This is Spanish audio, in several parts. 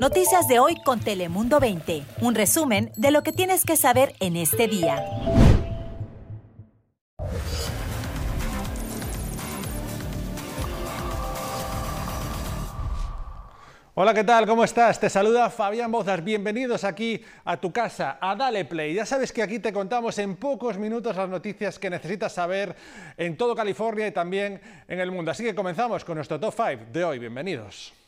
Noticias de hoy con Telemundo 20. Un resumen de lo que tienes que saber en este día. Hola, ¿qué tal? ¿Cómo estás? Te saluda Fabián Bozas. Bienvenidos aquí a tu casa, a Dale Play. Ya sabes que aquí te contamos en pocos minutos las noticias que necesitas saber en todo California y también en el mundo. Así que comenzamos con nuestro top 5 de hoy. Bienvenidos.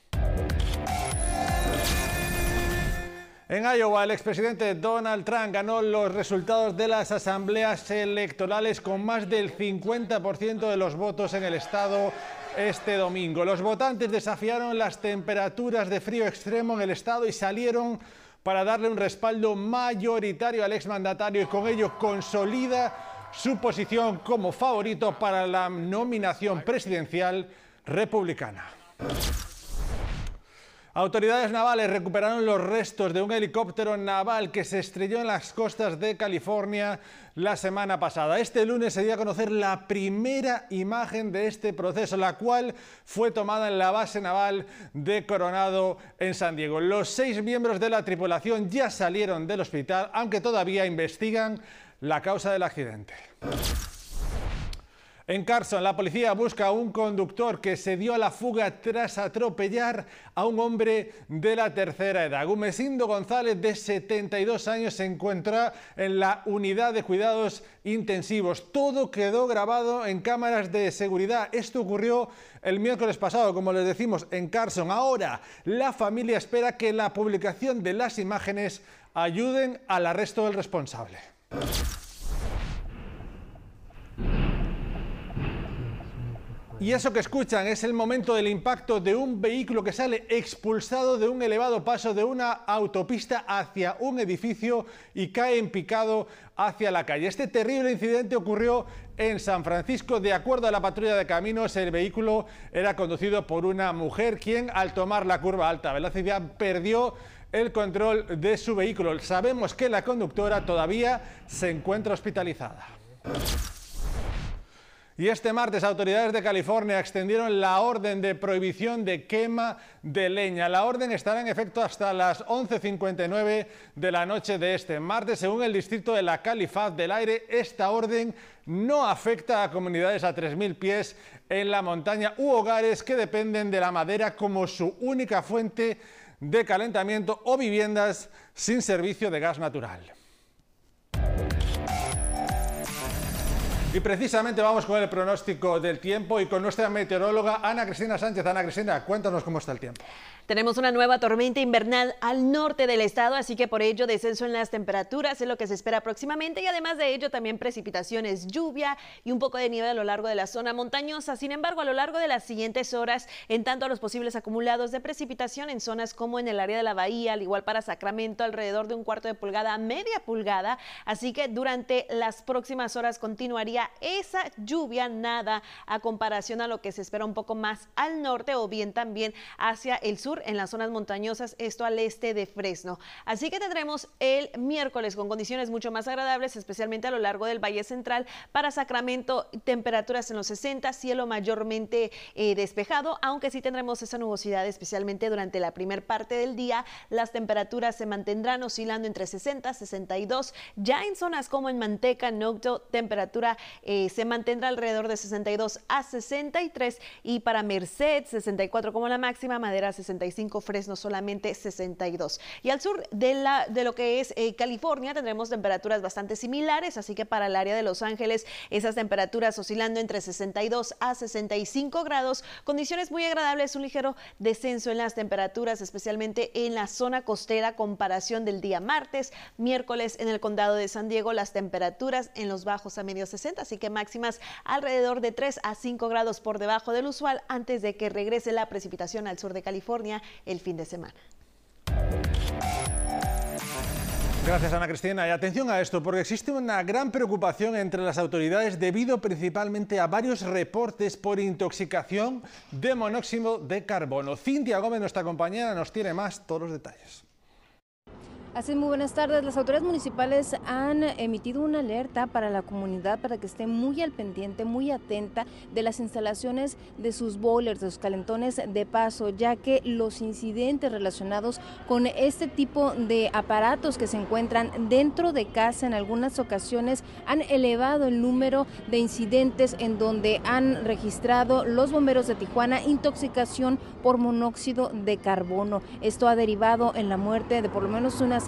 En Iowa, el expresidente Donald Trump ganó los resultados de las asambleas electorales con más del 50% de los votos en el estado este domingo. Los votantes desafiaron las temperaturas de frío extremo en el estado y salieron para darle un respaldo mayoritario al exmandatario y con ello consolida su posición como favorito para la nominación presidencial republicana. Autoridades navales recuperaron los restos de un helicóptero naval que se estrelló en las costas de California la semana pasada. Este lunes se dio a conocer la primera imagen de este proceso, la cual fue tomada en la base naval de Coronado en San Diego. Los seis miembros de la tripulación ya salieron del hospital, aunque todavía investigan la causa del accidente. En Carson, la policía busca a un conductor que se dio a la fuga tras atropellar a un hombre de la tercera edad. Gumesindo González, de 72 años, se encuentra en la unidad de cuidados intensivos. Todo quedó grabado en cámaras de seguridad. Esto ocurrió el miércoles pasado, como les decimos, en Carson. Ahora, la familia espera que la publicación de las imágenes ayuden al arresto del responsable. Y eso que escuchan es el momento del impacto de un vehículo que sale expulsado de un elevado paso de una autopista hacia un edificio y cae en picado hacia la calle. Este terrible incidente ocurrió en San Francisco. De acuerdo a la patrulla de caminos, el vehículo era conducido por una mujer quien al tomar la curva alta velocidad perdió el control de su vehículo. Sabemos que la conductora todavía se encuentra hospitalizada. Y este martes autoridades de California extendieron la orden de prohibición de quema de leña. La orden estará en efecto hasta las 11.59 de la noche de este martes. Según el distrito de la Califaz del Aire, esta orden no afecta a comunidades a 3.000 pies en la montaña u hogares que dependen de la madera como su única fuente de calentamiento o viviendas sin servicio de gas natural. Y precisamente vamos con el pronóstico del tiempo y con nuestra meteoróloga Ana Cristina Sánchez. Ana Cristina, cuéntanos cómo está el tiempo. Tenemos una nueva tormenta invernal al norte del estado, así que por ello descenso en las temperaturas es lo que se espera próximamente y además de ello también precipitaciones, lluvia y un poco de nieve a lo largo de la zona montañosa. Sin embargo, a lo largo de las siguientes horas, en tanto a los posibles acumulados de precipitación en zonas como en el área de la bahía, al igual para Sacramento, alrededor de un cuarto de pulgada a media pulgada, así que durante las próximas horas continuaría esa lluvia nada a comparación a lo que se espera un poco más al norte o bien también hacia el sur en las zonas montañosas, esto al este de Fresno. Así que tendremos el miércoles con condiciones mucho más agradables, especialmente a lo largo del Valle Central. Para Sacramento, temperaturas en los 60, cielo mayormente eh, despejado, aunque sí tendremos esa nubosidad, especialmente durante la primer parte del día. Las temperaturas se mantendrán oscilando entre 60 y 62. Ya en zonas como en Manteca, Nocto, temperatura eh, se mantendrá alrededor de 62 a 63 y para Merced 64 como la máxima, Madera 65 Fresno solamente 62. Y al sur de, la, de lo que es eh, California tendremos temperaturas bastante similares, así que para el área de Los Ángeles esas temperaturas oscilando entre 62 a 65 grados, condiciones muy agradables, un ligero descenso en las temperaturas, especialmente en la zona costera, comparación del día martes, miércoles en el condado de San Diego, las temperaturas en los bajos a medio 60, así que máximas alrededor de 3 a 5 grados por debajo del usual antes de que regrese la precipitación al sur de California el fin de semana. Gracias, Ana Cristina. Y atención a esto, porque existe una gran preocupación entre las autoridades debido principalmente a varios reportes por intoxicación de monóxido de carbono. Cintia Gómez, nuestra compañera, nos tiene más todos los detalles. Así muy buenas tardes. Las autoridades municipales han emitido una alerta para la comunidad para que esté muy al pendiente, muy atenta de las instalaciones de sus boilers, de sus calentones de paso, ya que los incidentes relacionados con este tipo de aparatos que se encuentran dentro de casa en algunas ocasiones han elevado el número de incidentes en donde han registrado los bomberos de Tijuana intoxicación por monóxido de carbono. Esto ha derivado en la muerte de por lo menos unas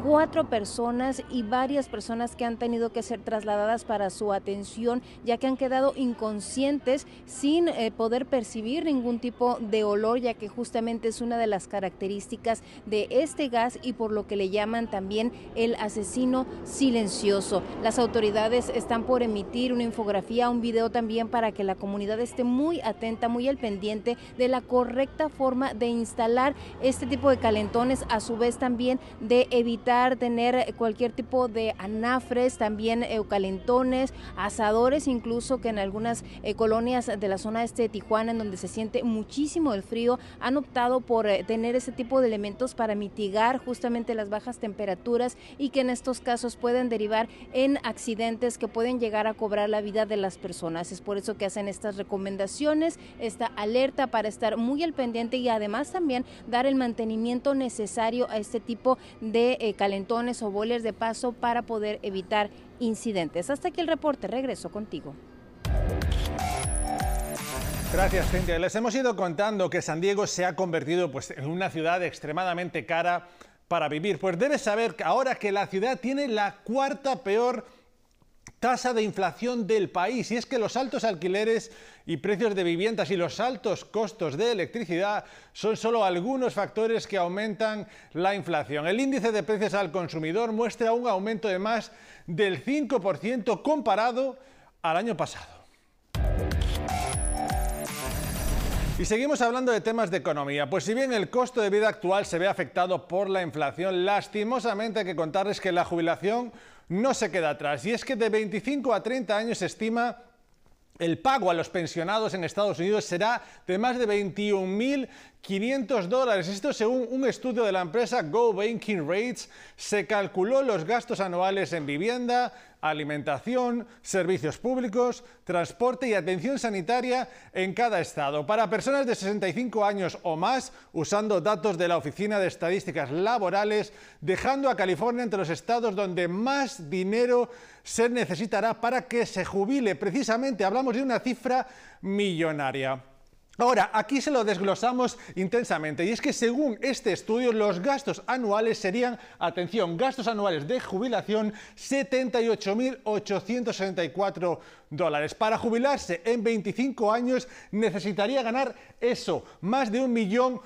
cuatro personas y varias personas que han tenido que ser trasladadas para su atención ya que han quedado inconscientes sin eh, poder percibir ningún tipo de olor ya que justamente es una de las características de este gas y por lo que le llaman también el asesino silencioso. Las autoridades están por emitir una infografía, un video también para que la comunidad esté muy atenta, muy al pendiente de la correcta forma de instalar este tipo de calentones, a su vez también de evitar tener cualquier tipo de anafres, también eucalentones, asadores, incluso que en algunas eh, colonias de la zona este de Tijuana, en donde se siente muchísimo el frío, han optado por eh, tener ese tipo de elementos para mitigar justamente las bajas temperaturas y que en estos casos pueden derivar en accidentes que pueden llegar a cobrar la vida de las personas. Es por eso que hacen estas recomendaciones, esta alerta para estar muy al pendiente y además también dar el mantenimiento necesario a este tipo de eh, calentones o boilers de paso para poder evitar incidentes. Hasta aquí el reporte, regreso contigo. Gracias, Cintia. Les hemos ido contando que San Diego se ha convertido pues, en una ciudad extremadamente cara para vivir. Pues debes saber que ahora que la ciudad tiene la cuarta peor tasa de inflación del país. Y es que los altos alquileres y precios de viviendas y los altos costos de electricidad son solo algunos factores que aumentan la inflación. El índice de precios al consumidor muestra un aumento de más del 5% comparado al año pasado. Y seguimos hablando de temas de economía. Pues si bien el costo de vida actual se ve afectado por la inflación, lastimosamente hay que contarles que la jubilación no se queda atrás. Y es que de 25 a 30 años se estima el pago a los pensionados en Estados Unidos será de más de 21.500 dólares. Esto según un estudio de la empresa Go Banking Rates. Se calculó los gastos anuales en vivienda, alimentación, servicios públicos, transporte y atención sanitaria en cada estado. Para personas de 65 años o más, usando datos de la Oficina de Estadísticas Laborales, dejando a California entre los estados donde más dinero se necesitará para que se jubile. Precisamente hablamos de una cifra millonaria. Ahora, aquí se lo desglosamos intensamente y es que según este estudio los gastos anuales serían, atención, gastos anuales de jubilación 78.864 dólares. Para jubilarse en 25 años necesitaría ganar eso, más de un millón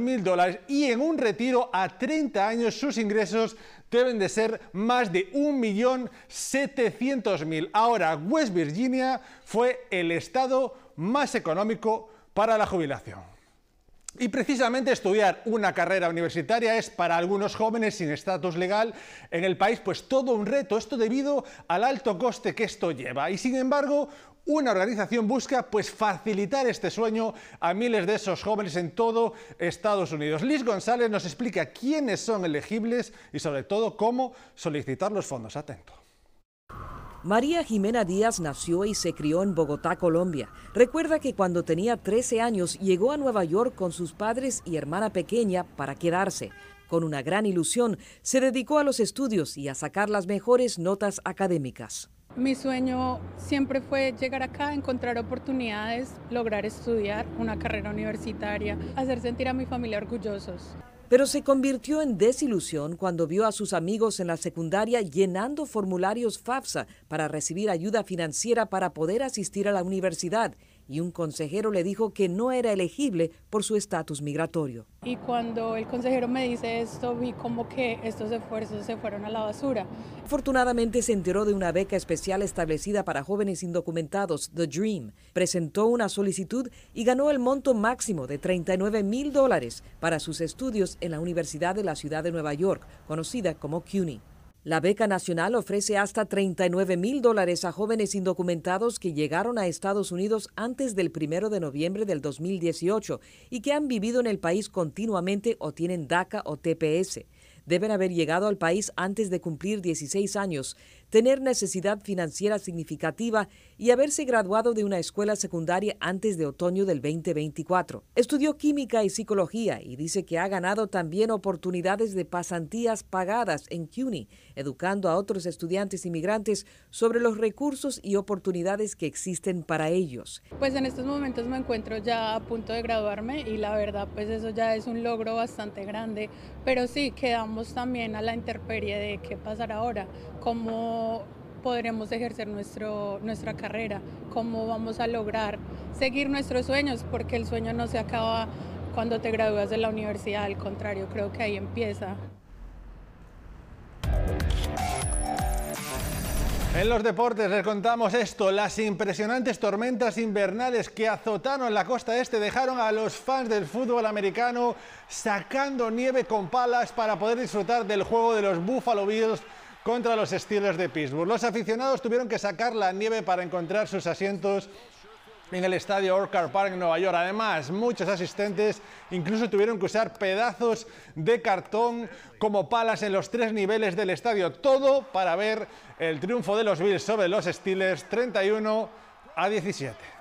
mil dólares y en un retiro a 30 años sus ingresos deben de ser más de 1.700.000. Ahora, West Virginia fue el estado más económico para la jubilación. Y precisamente estudiar una carrera universitaria es para algunos jóvenes sin estatus legal en el país pues todo un reto, esto debido al alto coste que esto lleva. Y sin embargo, una organización busca pues facilitar este sueño a miles de esos jóvenes en todo Estados Unidos. Liz González nos explica quiénes son elegibles y sobre todo cómo solicitar los fondos. Atento. María Jimena Díaz nació y se crió en Bogotá, Colombia. Recuerda que cuando tenía 13 años llegó a Nueva York con sus padres y hermana pequeña para quedarse. Con una gran ilusión, se dedicó a los estudios y a sacar las mejores notas académicas. Mi sueño siempre fue llegar acá, encontrar oportunidades, lograr estudiar una carrera universitaria, hacer sentir a mi familia orgullosos pero se convirtió en desilusión cuando vio a sus amigos en la secundaria llenando formularios FAFSA para recibir ayuda financiera para poder asistir a la universidad y un consejero le dijo que no era elegible por su estatus migratorio. Y cuando el consejero me dice esto, vi como que estos esfuerzos se fueron a la basura. Afortunadamente se enteró de una beca especial establecida para jóvenes indocumentados, The Dream. Presentó una solicitud y ganó el monto máximo de 39 mil dólares para sus estudios en la Universidad de la Ciudad de Nueva York, conocida como CUNY. La beca nacional ofrece hasta 39 mil dólares a jóvenes indocumentados que llegaron a Estados Unidos antes del 1 de noviembre del 2018 y que han vivido en el país continuamente o tienen DACA o TPS. deben haber llegado al país antes de cumplir 16 años, tener necesidad financiera significativa y haberse graduado de una escuela secundaria antes de otoño del 2024. Estudió química y psicología y dice que ha ganado también oportunidades de pasantías pagadas en CUNY, educando a otros estudiantes inmigrantes sobre los recursos y oportunidades que existen para ellos. Pues en estos momentos me encuentro ya a punto de graduarme y la verdad pues eso ya es un logro bastante grande, pero sí quedamos también a la intemperie de qué pasará ahora, cómo podremos ejercer nuestro, nuestra carrera, cómo vamos a lograr seguir nuestros sueños, porque el sueño no se acaba cuando te gradúas de la universidad, al contrario, creo que ahí empieza. En los deportes les contamos esto, las impresionantes tormentas invernales que azotaron la costa este dejaron a los fans del fútbol americano sacando nieve con palas para poder disfrutar del juego de los Buffalo Bills contra los Steelers de Pittsburgh. Los aficionados tuvieron que sacar la nieve para encontrar sus asientos en el estadio Orchard Park en Nueva York. Además, muchos asistentes incluso tuvieron que usar pedazos de cartón como palas en los tres niveles del estadio. Todo para ver el triunfo de los Bills sobre los Steelers 31 a 17.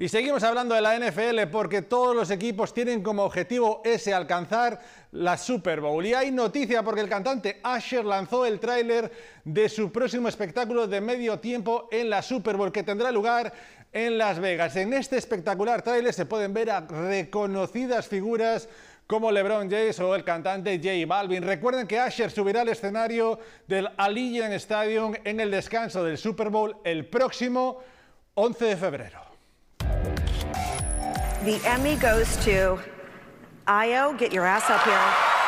Y seguimos hablando de la NFL porque todos los equipos tienen como objetivo ese alcanzar la Super Bowl. Y hay noticia porque el cantante Asher lanzó el tráiler de su próximo espectáculo de medio tiempo en la Super Bowl que tendrá lugar en Las Vegas. En este espectacular tráiler se pueden ver a reconocidas figuras como LeBron James o el cantante J Balvin. Recuerden que Asher subirá al escenario del Allegiant Stadium en el descanso del Super Bowl el próximo 11 de febrero. The Emmy goes to Io. Get your ass up here.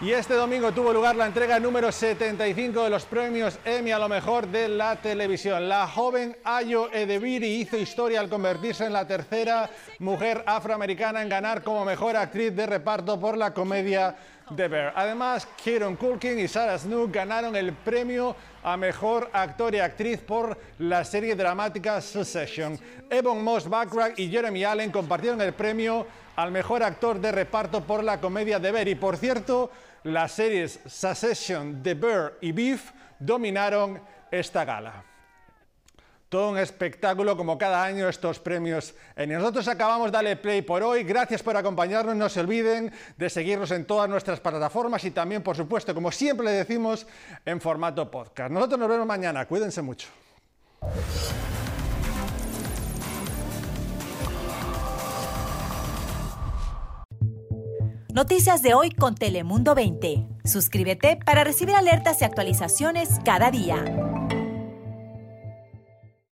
Y este domingo tuvo lugar la entrega número 75 de los premios Emmy a lo mejor de la televisión. La joven Ayo Edebiri hizo historia al convertirse en la tercera mujer afroamericana en ganar como mejor actriz de reparto por la comedia The. Además, Kieron Culkin y Sarah Snook ganaron el premio a mejor actor y actriz por la serie dramática Succession. Evan Moss Backrack y Jeremy Allen compartieron el premio al mejor actor de reparto por la comedia The. Y por cierto, las series Succession, The y Beef dominaron esta gala todo un espectáculo como cada año estos premios. Y nosotros acabamos Dale Play por hoy. Gracias por acompañarnos. No se olviden de seguirnos en todas nuestras plataformas y también, por supuesto, como siempre le decimos, en formato podcast. Nosotros nos vemos mañana. Cuídense mucho. Noticias de hoy con Telemundo 20. Suscríbete para recibir alertas y actualizaciones cada día.